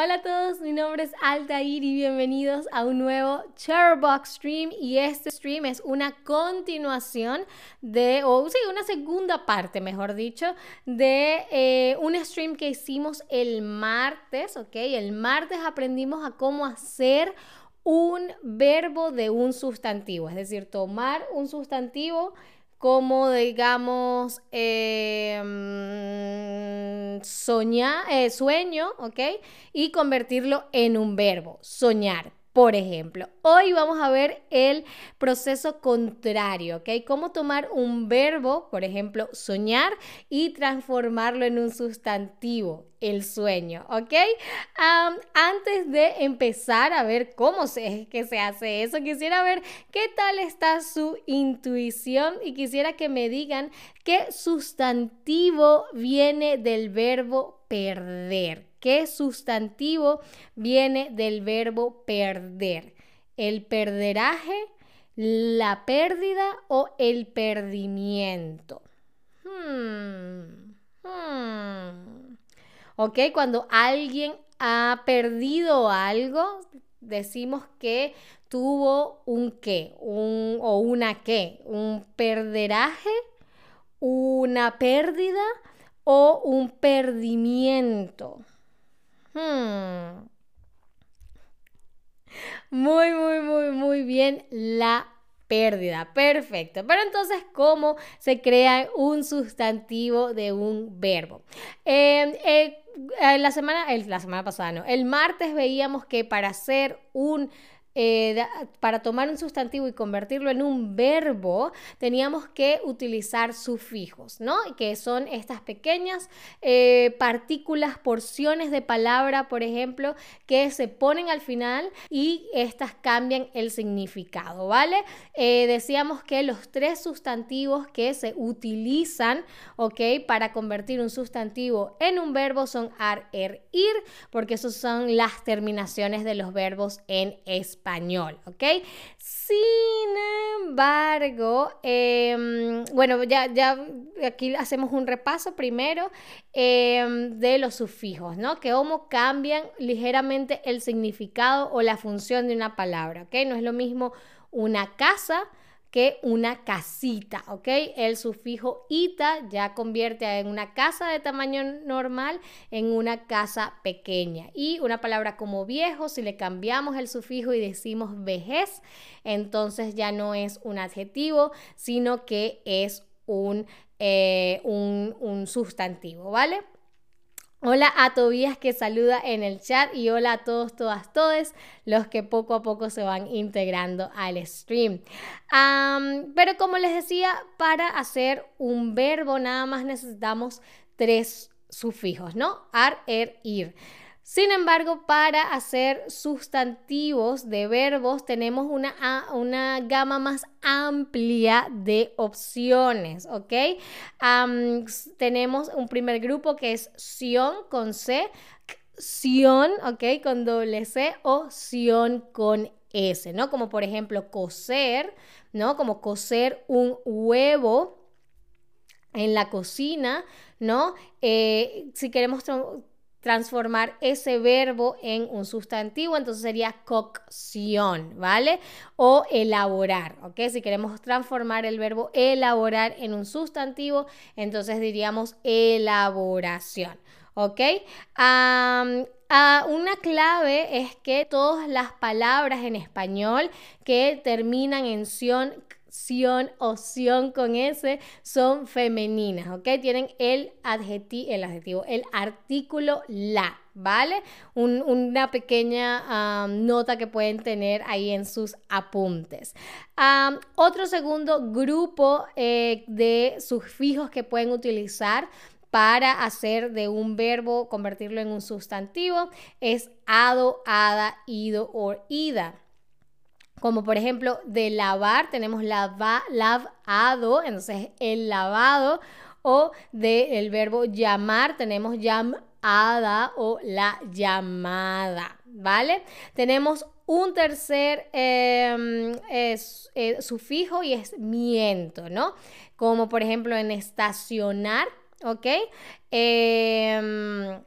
Hola a todos, mi nombre es Altair y bienvenidos a un nuevo Charbox Stream y este stream es una continuación de, o sí, una segunda parte, mejor dicho, de eh, un stream que hicimos el martes, ¿ok? El martes aprendimos a cómo hacer un verbo de un sustantivo, es decir, tomar un sustantivo como digamos em, soñar, eh, sueño, ¿ok? Y convertirlo en un verbo, soñar. Por ejemplo, hoy vamos a ver el proceso contrario, ¿ok? Cómo tomar un verbo, por ejemplo, soñar, y transformarlo en un sustantivo, el sueño, ¿ok? antes de empezar a ver cómo se, que se hace eso, quisiera ver qué tal está su intuición y quisiera que me digan qué sustantivo viene del verbo perder. ¿Qué sustantivo viene del verbo perder? ¿El perderaje, la pérdida o el perdimiento? Hmm, hmm. ¿Ok? Cuando alguien ha perdido algo, decimos que tuvo un qué, un, o una qué, un perderaje, una pérdida o un perdimiento. Hmm. Muy, muy, muy, muy bien la pérdida. Perfecto. Pero entonces, ¿cómo se crea un sustantivo de un verbo? Em, eh, la, semana, la semana pasada, no. El martes veíamos que para hacer un eh, para tomar un sustantivo y convertirlo en un verbo, teníamos que utilizar sufijos, ¿no? Que son estas pequeñas eh, partículas, porciones de palabra, por ejemplo, que se ponen al final y estas cambian el significado, ¿vale? Eh, decíamos que los tres sustantivos que se utilizan, ¿ok? Para convertir un sustantivo en un verbo son ar, er, ir, porque esos son las terminaciones de los verbos en español español, ¿ok? Sin embargo, em, bueno, ya, ya aquí hacemos un repaso primero em, de los sufijos, ¿no? Que cómo cambian ligeramente el significado o la función de una palabra, ¿ok? No es lo mismo una casa que una casita, ¿ok? El sufijo ita ya convierte en una casa de tamaño normal en una casa pequeña. Y una palabra como viejo, si le cambiamos el sufijo y decimos vejez, entonces ya no es un adjetivo, sino que es un, eh, un, un sustantivo, ¿vale? Hola a Tobías que saluda en el chat y hola a todos, todas, todes los que poco a poco se van integrando al stream. pero como les decía, para hacer un verbo nada más necesitamos tres sufijos, ¿no? Ar, er, ir. Sin embargo, para hacer sustantivos de verbos tenemos una, una gama más amplia de opciones, ¿ok? tenemos un primer grupo que es sion con C, sion, ¿ok? Con doble C o sion con S, ¿no? Como por ejemplo coser, ¿no? Como coser un huevo en la cocina, ¿no? Eh, si queremos transformar ese verbo en un sustantivo, entonces sería cocción, ¿vale? O elaborar, ¿ok? Si queremos transformar el verbo elaborar en un sustantivo, entonces diríamos elaboración, ¿ok? una clave es que todas las palabras en español que terminan en sion, sion o con S son femeninas, ¿ok? Tienen el adjetivo, el adjetivo, el artículo la, ¿vale? una pequeña nota que pueden tener ahí en sus apuntes. otro segundo grupo eh, de sufijos que pueden utilizar para hacer de un verbo, convertirlo en un sustantivo, es ado, ada, ido o ida. Como por ejemplo, de lavar tenemos lava, lavado, entonces el lavado. O del verbo llamar tenemos llamada o la llamada, ¿vale? Tenemos un tercer em, eh, sufijo y es miento, ¿no? Como por ejemplo en estacionar, ¿ok? Eh,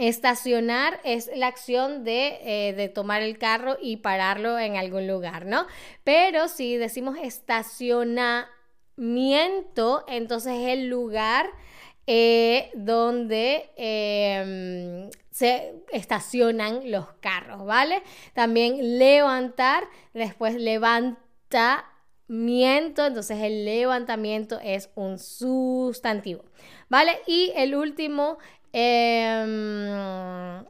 Estacionar es la acción de, de, tomar el carro y pararlo en algún lugar, ¿no? Pero si decimos estacionamiento, entonces es el lugar eh, donde em, se estacionan los carros, ¿vale? También levantar, después levantamiento, entonces el levantamiento es un sustantivo, ¿vale? Y el último, em,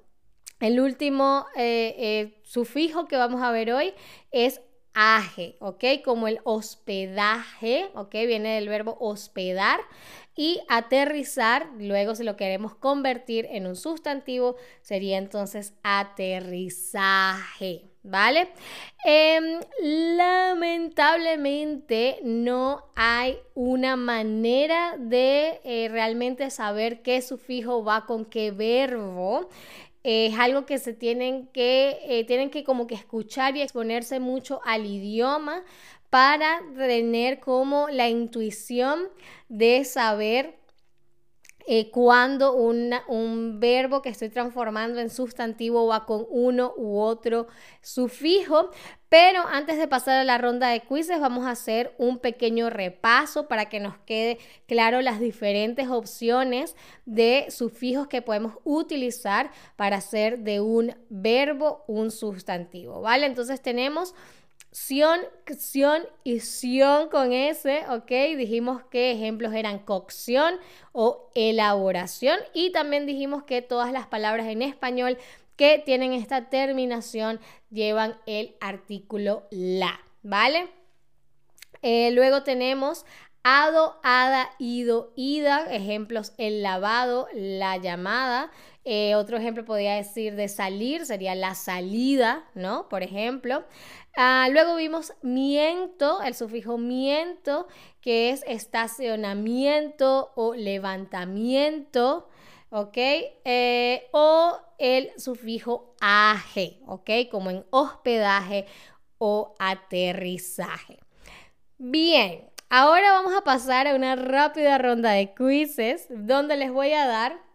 el último eh, eh, sufijo que vamos a ver hoy es aje, ¿ok? Como el hospedaje, ¿ok? Viene del verbo hospedar y aterrizar, luego si lo queremos convertir en un sustantivo, sería entonces aterrizaje. ¿Vale? Em, lamentablemente no hay una manera de eh, realmente saber qué sufijo va con qué verbo es algo que se tienen que, eh, tienen que como que escuchar y exponerse mucho al idioma para tener como la intuición de saber eh, cuando un verbo que estoy transformando en sustantivo va con uno u otro sufijo. Pero antes de pasar a la ronda de quizzes, vamos a hacer un pequeño repaso para que nos quede claro las diferentes opciones de sufijos que podemos utilizar para hacer de un verbo un sustantivo. ¿Vale? Entonces tenemos Sion, cción y sion con S, ¿ok? Dijimos que ejemplos eran cocción o elaboración y también dijimos que todas las palabras en español que tienen esta terminación llevan el artículo la, ¿vale? Eh, luego tenemos ado, ada, ido, ida, ejemplos el lavado, la llamada. Eh, otro ejemplo podría decir de salir, sería la salida, ¿no? Por ejemplo. Ah, luego vimos miento, el sufijo miento, que es estacionamiento o levantamiento, ¿ok? Eh, o el sufijo aje, ¿ok? Como en hospedaje o aterrizaje. Bien, ahora vamos a pasar a una rápida ronda de quizzes donde les voy a dar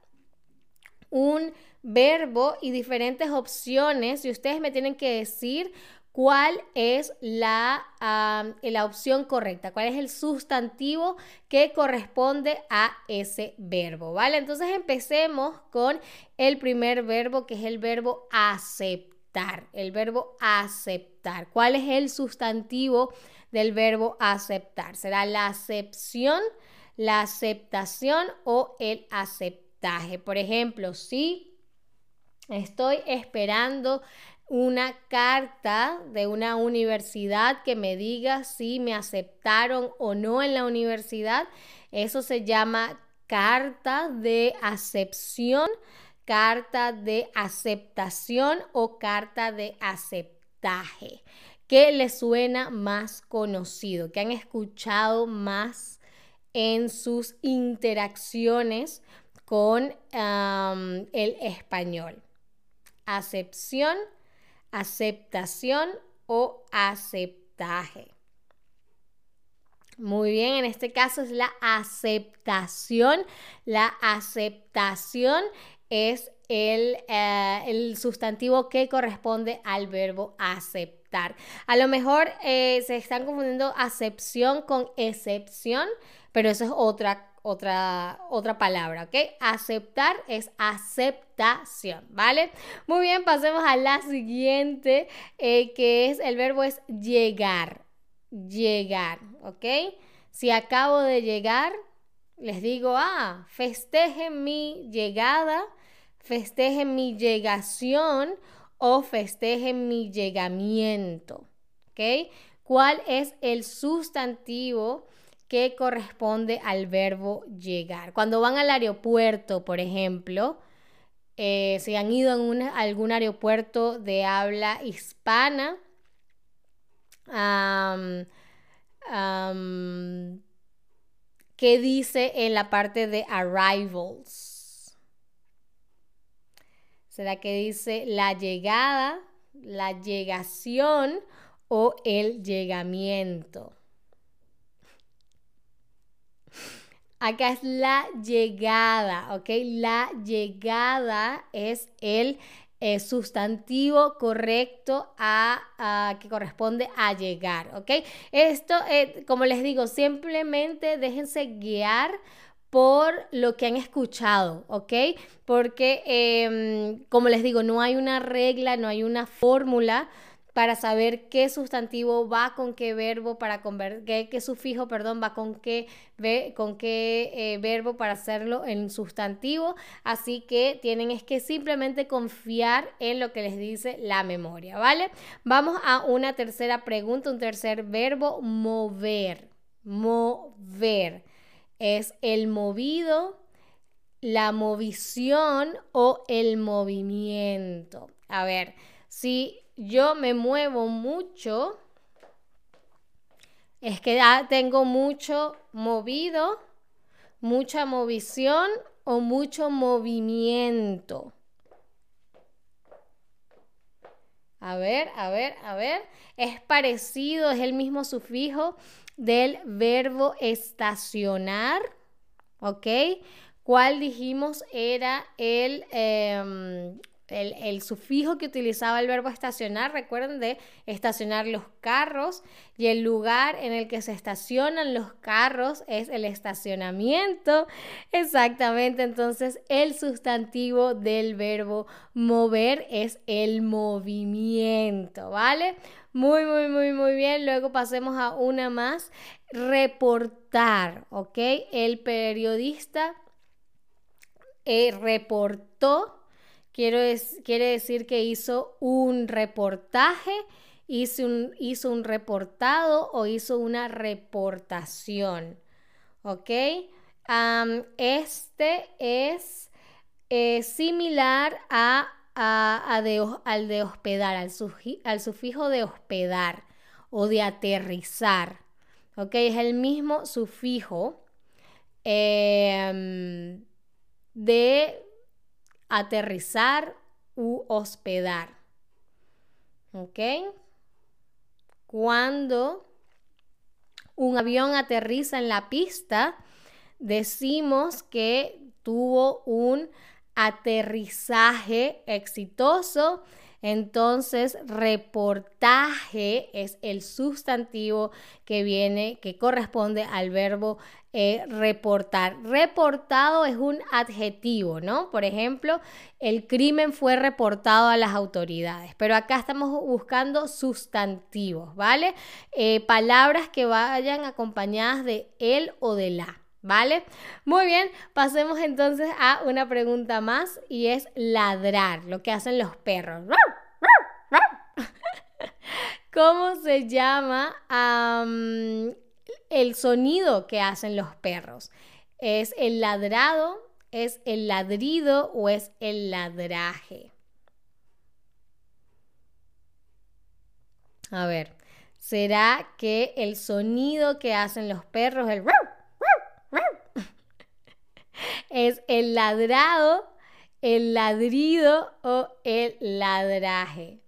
un verbo y diferentes opciones y ustedes me tienen que decir cuál es la, la, opción correcta, cuál es el sustantivo que corresponde a ese verbo, ¿vale? Entonces empecemos con el primer verbo que es el verbo aceptar, el verbo aceptar. ¿Cuál es el sustantivo del verbo aceptar? ¿Será la acepción, la aceptación o el Por ejemplo, si estoy esperando una carta de una universidad que me diga si me aceptaron o no en la universidad. Eso se llama carta de acepción, carta de aceptación o carta de aceptaje. ¿Qué les suena más conocido? ¿Qué han escuchado más en sus interacciones con el español? Acepción aceptación o aceptaje. Muy bien, en este caso es la aceptación. La aceptación es el, eh, el sustantivo que corresponde al verbo aceptar. A lo mejor eh, se están confundiendo acepción con excepción, pero eso es otra otra, otra palabra, ¿ok? Aceptar es aceptación, ¿vale? Muy bien, pasemos a la siguiente, eh, que es el verbo es llegar, llegar, ¿ok? Si acabo de llegar, les digo, ah, festejen mi llegada, festejen mi llegación o festejen mi llegamiento, ¿ok? ¿Cuál es el sustantivo? Que corresponde al verbo llegar. Cuando van al aeropuerto, por ejemplo, eh, si han ido a algún aeropuerto de habla hispana, ¿qué dice en la parte de arrivals? ¿Será que dice la llegada, la llegación o el llegamiento? Acá es la llegada, ¿ok? La llegada es el eh, sustantivo correcto a, que corresponde a llegar, ¿ok? Esto, eh, como les digo, simplemente déjense guiar por lo que han escuchado, ¿ok? Porque, em, como les digo, no hay una regla, no hay una fórmula para saber qué sustantivo va con qué verbo, para qué, qué, sufijo, perdón, va con qué, con qué eh, verbo para hacerlo en sustantivo. Así que tienen es que simplemente confiar en lo que les dice la memoria, ¿vale? Vamos a una tercera pregunta, un tercer verbo, mover. Mover. Es el movido, la movición o el movimiento. A ver, si yo me muevo mucho, es que tengo mucho movido, mucha movición o mucho movimiento. A ver, a ver, a ver. Es parecido, es el mismo sufijo del verbo estacionar. ¿Ok? ¿Cuál dijimos era el, em, el, sufijo que utilizaba el verbo estacionar, recuerden de estacionar los carros y el lugar en el que se estacionan los carros es el estacionamiento. Exactamente, entonces el sustantivo del verbo mover es el movimiento, ¿vale? Muy, muy, muy, muy bien. Luego pasemos a una más, reportar, ¿ok? El periodista eh, reportó quiere decir que hizo un reportaje, hizo un, hizo un reportado o hizo una reportación. ¿Ok? este es eh, similar a, al de hospedar, al, al, sufijo de hospedar o de aterrizar. ¿Ok? Es el mismo sufijo em, de aterrizar u hospedar. ¿Ok? Cuando un avión aterriza en la pista, decimos que tuvo un aterrizaje exitoso entonces, reportaje es el sustantivo que viene, que corresponde al verbo eh, reportar. Reportado es un adjetivo, ¿no? Por ejemplo, el crimen fue reportado a las autoridades, pero acá estamos buscando sustantivos, ¿vale? Eh, palabras que vayan acompañadas de él o de la. ¿Vale? Muy bien, pasemos entonces a una pregunta más y es ladrar, lo que hacen los perros. ¿Cómo se llama el sonido que hacen los perros? ¿Es el ladrado, es el ladrido o es el ladraje? A ver, ¿será que el sonido que hacen los perros, el es el ladrado, el ladrido o el ladraje.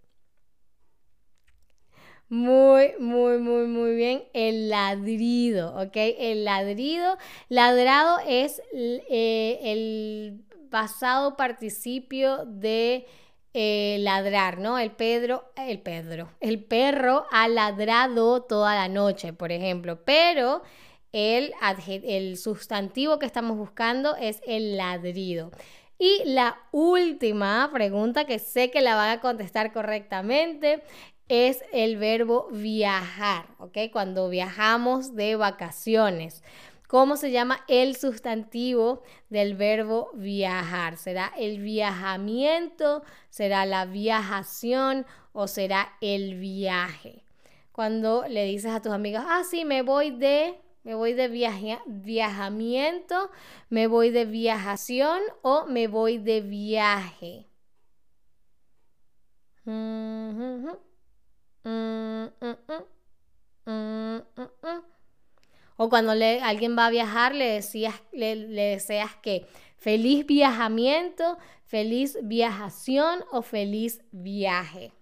Muy, muy, muy, muy bien. El ladrido, ¿ok? El ladrido. Ladrado es eh, el pasado participio de eh, ladrar, ¿no? El Pedro, el Pedro, el perro ha ladrado toda la noche, por ejemplo, pero el, el sustantivo que estamos buscando es el ladrido. Y la última pregunta que sé que la van a contestar correctamente es el verbo viajar, ¿ok? Cuando viajamos de vacaciones. ¿Cómo se llama el sustantivo del verbo viajar? ¿Será el viajamiento? ¿Será la viajación? ¿O será el viaje? Cuando le dices a tus amigos, ah, sí, me voy de me voy de viajamiento, me voy de viajación o me voy de viaje. O cuando alguien va a viajar, le, decías, le deseas que feliz viajamiento, feliz viajación o feliz viaje.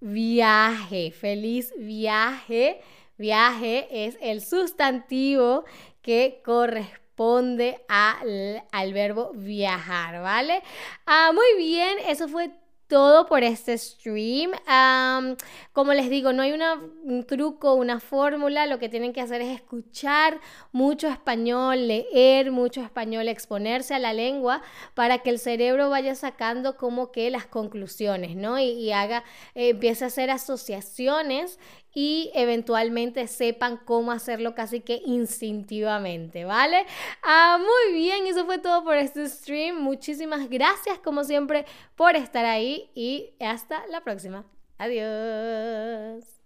Viaje, feliz viaje, Viaje es el sustantivo que corresponde al, verbo viajar, ¿vale? Ah, muy bien, eso fue todo por este stream. como les digo, no hay un truco, una fórmula. Lo que tienen que hacer es escuchar mucho español, leer mucho español, exponerse a la lengua para que el cerebro vaya sacando como que las conclusiones, ¿no? Y, haga, eh, empiece a hacer asociaciones y eventualmente sepan cómo hacerlo casi que instintivamente, ¿vale? Ah, muy bien, eso fue todo por este stream. Muchísimas gracias como siempre por estar ahí y hasta la próxima. Adiós.